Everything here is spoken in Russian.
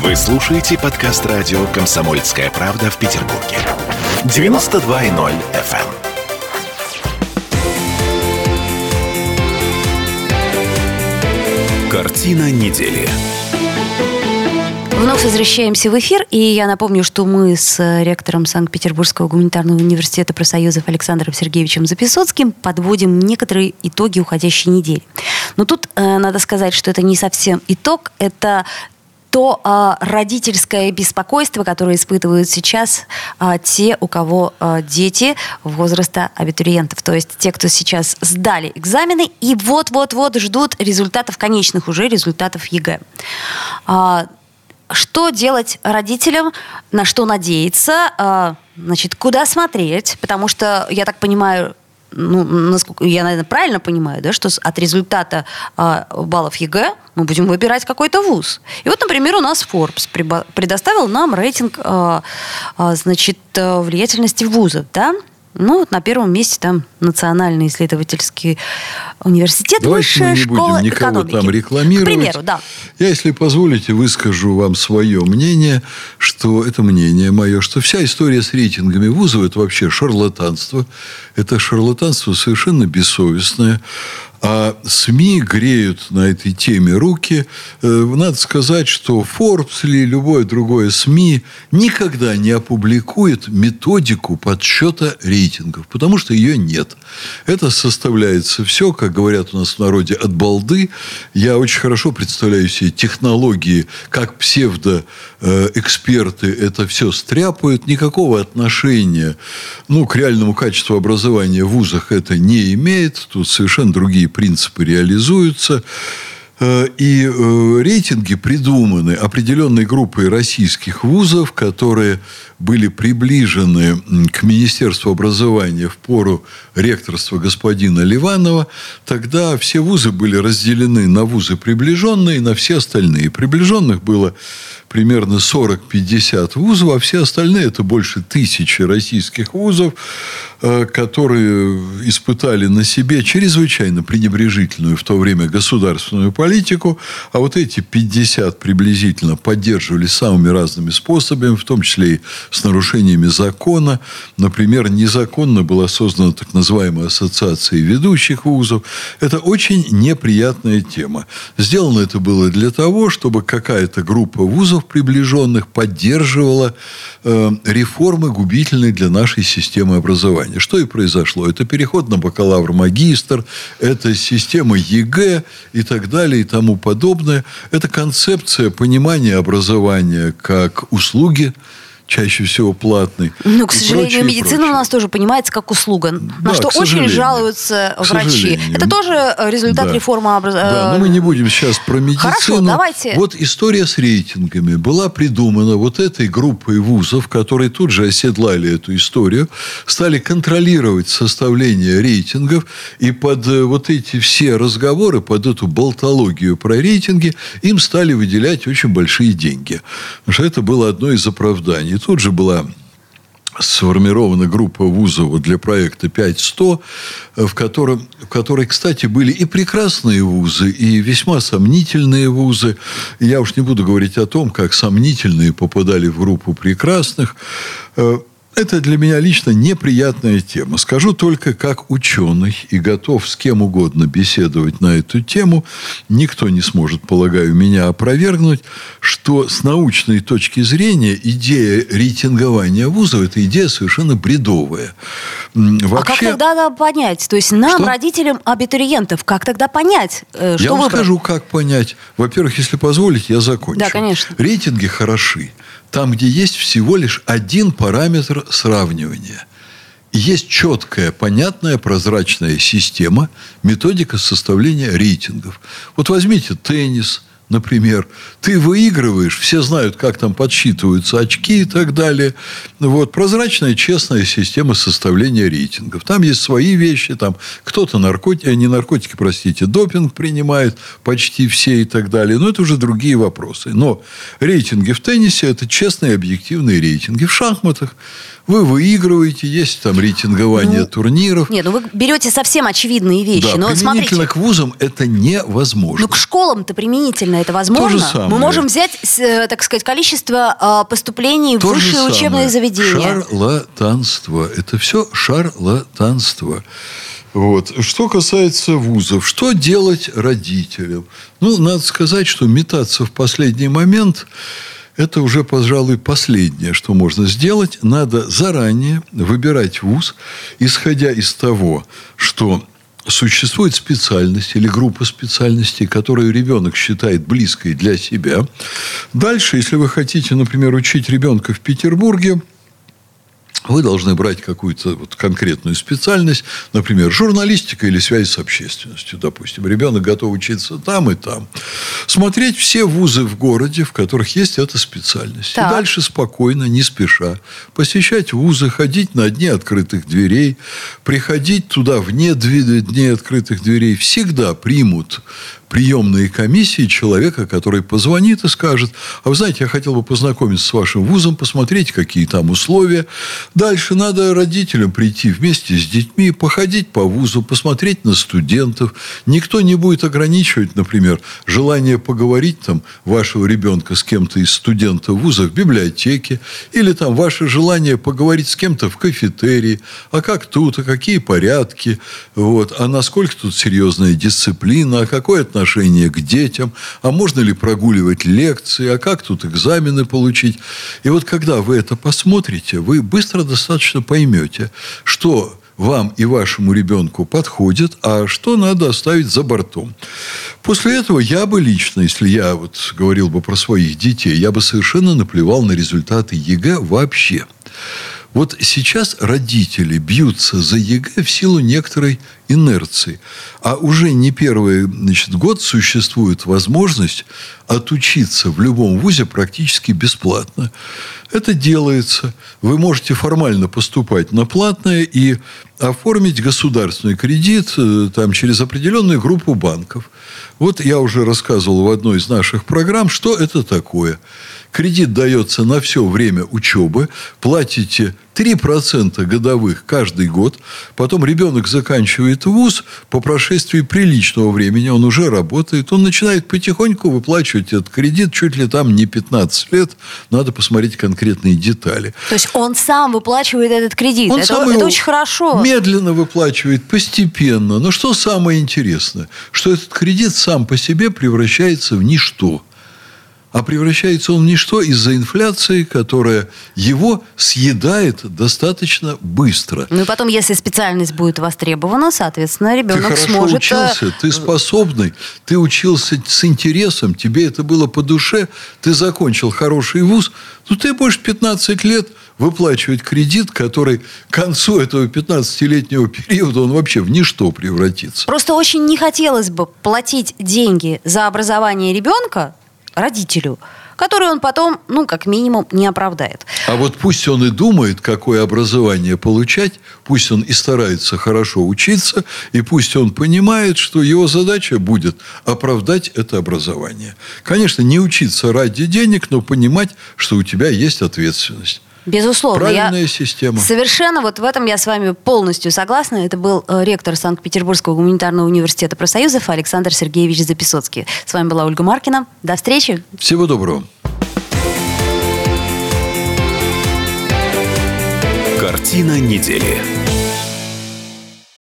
Вы слушаете подкаст радио «Комсомольская правда» в Петербурге. 92.0 FM. Картина недели. Вновь возвращаемся в эфир, и я напомню, что мы с ректором Санкт-Петербургского гуманитарного университета профсоюзов Александром Сергеевичем Записоцким подводим некоторые итоги уходящей недели. Но тут э, надо сказать, что это не совсем итог, это то а, родительское беспокойство, которое испытывают сейчас а, те, у кого а, дети возраста абитуриентов. То есть те, кто сейчас сдали экзамены и вот-вот-вот ждут результатов, конечных уже результатов ЕГЭ. А, что делать родителям, на что надеяться, а, значит, куда смотреть, потому что, я так понимаю, ну, насколько я, наверное, правильно понимаю, да, что от результата а, баллов ЕГЭ мы будем выбирать какой-то вуз. И вот, например, у нас Forbes предоставил нам рейтинг, а, а, значит, влиятельности вузов, да, ну, вот на первом месте там Национальный исследовательский университет, Давайте высшая мы не школа будем никого экономики. там рекламировать. К примеру, да. Я, если позволите, выскажу вам свое мнение, что это мнение мое, что вся история с рейтингами вузов – это вообще шарлатанство. Это шарлатанство совершенно бессовестное. А СМИ греют на этой теме руки. Э, Надо сказать, что Forbes или любое другое СМИ никогда не опубликует методику подсчета рейтингов, потому что ее нет. Это составляется все, как говорят у нас в народе, от балды. Я очень хорошо представляю себе технологии, как псевдоэксперты это все стряпают. Никакого отношения ну, к реальному качеству образования в вузах это не имеет. Тут совершенно другие принципы реализуются. Э, И э, рейтинги придуманы определенной группой российских вузов, которые были приближены к Министерству образования в пору ректорства господина Ливанова. Тогда все вузы были разделены на вузы приближенные и на все остальные. Приближенных было примерно 40-50 вузов, а все остальные это больше тысячи российских вузов, которые испытали на себе чрезвычайно пренебрежительную в то время государственную политику, а вот эти 50 приблизительно поддерживали самыми разными способами, в том числе и с нарушениями закона. Например, незаконно была создана так называемая ассоциация ведущих вузов. Это очень неприятная тема. Сделано это было для того, чтобы какая-то группа вузов приближенных поддерживала э, реформы губительные для нашей системы образования. Что и произошло. Это переход на бакалавр-магистр, это система ЕГЭ и так далее и тому подобное. Это концепция понимания образования как услуги, чаще всего платной. Ну, к сожалению, прочее, медицина прочее. у нас тоже понимается как услуга, на Да, что очень жалуются врачи. Это тоже э, результат Да. реформы Да, образования. но мы не будем сейчас про медицину. Хорошо, давайте. Вот история с рейтингами была придумана вот этой группой вузов, которые тут же оседлали эту историю, стали контролировать составление рейтингов, и под э, вот эти все разговоры, под эту болтологию про рейтинги, им стали выделять очень большие деньги. Потому что это было одно из оправданий. Тут же была сформирована группа вузов для проекта 5100, в котором, в которой, кстати, были и прекрасные вузы, и весьма сомнительные вузы. Я уж не буду говорить о том, как сомнительные попадали в группу прекрасных. Это для меня лично неприятная тема. Скажу только как ученый и готов с кем угодно беседовать на эту тему. Никто не сможет, полагаю, меня опровергнуть, что с научной точки зрения идея рейтингования вузов – это идея совершенно бредовая. М, А как тогда надо понять? То есть нам, Что? родителям абитуриентов, как тогда понять, э, что я вам выбрать? скажу, как понять. Во-первых, если позволите, я закончу. Да, конечно. Рейтинги хороши. Там, где есть всего лишь один параметр сравнивания. Есть четкая, понятная, прозрачная система, методика составления рейтингов. Вот возьмите теннис, например. Ты выигрываешь, все знают, как там подсчитываются очки и так далее. Вот. Прозрачная, честная система составления рейтингов. Там есть свои вещи. Там кто-то наркотики, не наркотики, простите, допинг принимает почти все и так далее. Но это уже другие вопросы. Но рейтинги в теннисе – это честные, объективные рейтинги. В шахматах вы выигрываете, есть там рейтингование Ну, турниров. Нет, ну вы берете совсем очевидные вещи. да, но применительно смотрите, к вузам это невозможно. ну к школам-то применительно это возможно? Мы можем взять, э, так сказать, количество а, поступлений То в высшие учебные заведения. Шарлатанство. Это все шарлатанство. Вот. Что касается вузов, что делать родителям? Ну, надо сказать, что метаться в последний момент это уже, пожалуй, последнее, что можно сделать. Надо заранее выбирать вуз, исходя из того, что существует специальность или группа специальностей, которую ребенок считает близкой для себя. Дальше, если вы хотите, например, учить ребенка в Петербурге – вы должны брать какую-то вот конкретную специальность, например, журналистика или связь с общественностью, допустим. Ребенок готов учиться там и там. Смотреть все вузы в городе, в которых есть эта специальность. Так. И дальше спокойно, не спеша, посещать вузы, ходить на дни открытых дверей, приходить туда вне дней открытых дверей. Всегда примут приемные комиссии человека, который позвонит и скажет, а вы знаете, я хотел бы познакомиться с вашим вузом, посмотреть, какие там условия. Дальше надо родителям прийти вместе с детьми, походить по вузу, посмотреть на студентов. Никто не будет ограничивать, например, желание поговорить там вашего ребенка с кем-то из студентов вуза в библиотеке, или там ваше желание поговорить с кем-то в кафетерии, а как тут, а какие порядки, вот, а насколько тут серьезная дисциплина, а какое отношение отношение к детям, а можно ли прогуливать лекции, а как тут экзамены получить. И вот когда вы это посмотрите, вы быстро достаточно поймете, что вам и вашему ребенку подходит, а что надо оставить за бортом. После этого я бы лично, если я вот говорил бы про своих детей, я бы совершенно наплевал на результаты ЕГЭ вообще. Вот сейчас родители бьются за ЕГЭ в силу некоторой инерции. А уже не первый значит, год существует возможность отучиться в любом вузе практически бесплатно. Это делается. Вы можете формально поступать на платное и оформить государственный кредит э, там, через определенную группу банков. Вот я уже рассказывал в одной из наших программ, что это такое. Кредит дается на все время учебы, платите 3% годовых каждый год, потом ребенок заканчивает вуз, по прошествии приличного времени он уже работает, он начинает потихоньку выплачивать этот кредит, чуть ли там не 15 лет, надо посмотреть конкретные детали. То есть он сам выплачивает этот кредит, он это, сам это очень хорошо. Медленно выплачивает, постепенно. Но что самое интересное, что этот кредит сам по себе превращается в ничто а превращается он в ничто из-за инфляции, которая его съедает достаточно быстро. Ну и потом, если специальность будет востребована, соответственно, ребенок ты сможет... Ты э, учился, ты способный, ты учился с интересом, тебе это было по душе, ты закончил хороший вуз, ну ты будешь 15 лет выплачивать кредит, который к концу этого 15-летнего периода он вообще в ничто превратится. Просто очень не хотелось бы платить деньги за образование ребенка, родителю, который он потом, ну, как минимум, не оправдает. А вот пусть он и думает, какое образование получать, пусть он и старается хорошо учиться, и пусть он понимает, что его задача будет оправдать это образование. Конечно, не учиться ради денег, но понимать, что у тебя есть ответственность. Безусловно. Правильная я система. Совершенно вот в этом я с вами полностью согласна. Это был э, ректор Санкт-Петербургского гуманитарного университета профсоюзов Александр Сергеевич Записоцкий. С вами была Ольга Маркина. До встречи. Всего доброго. Картина недели.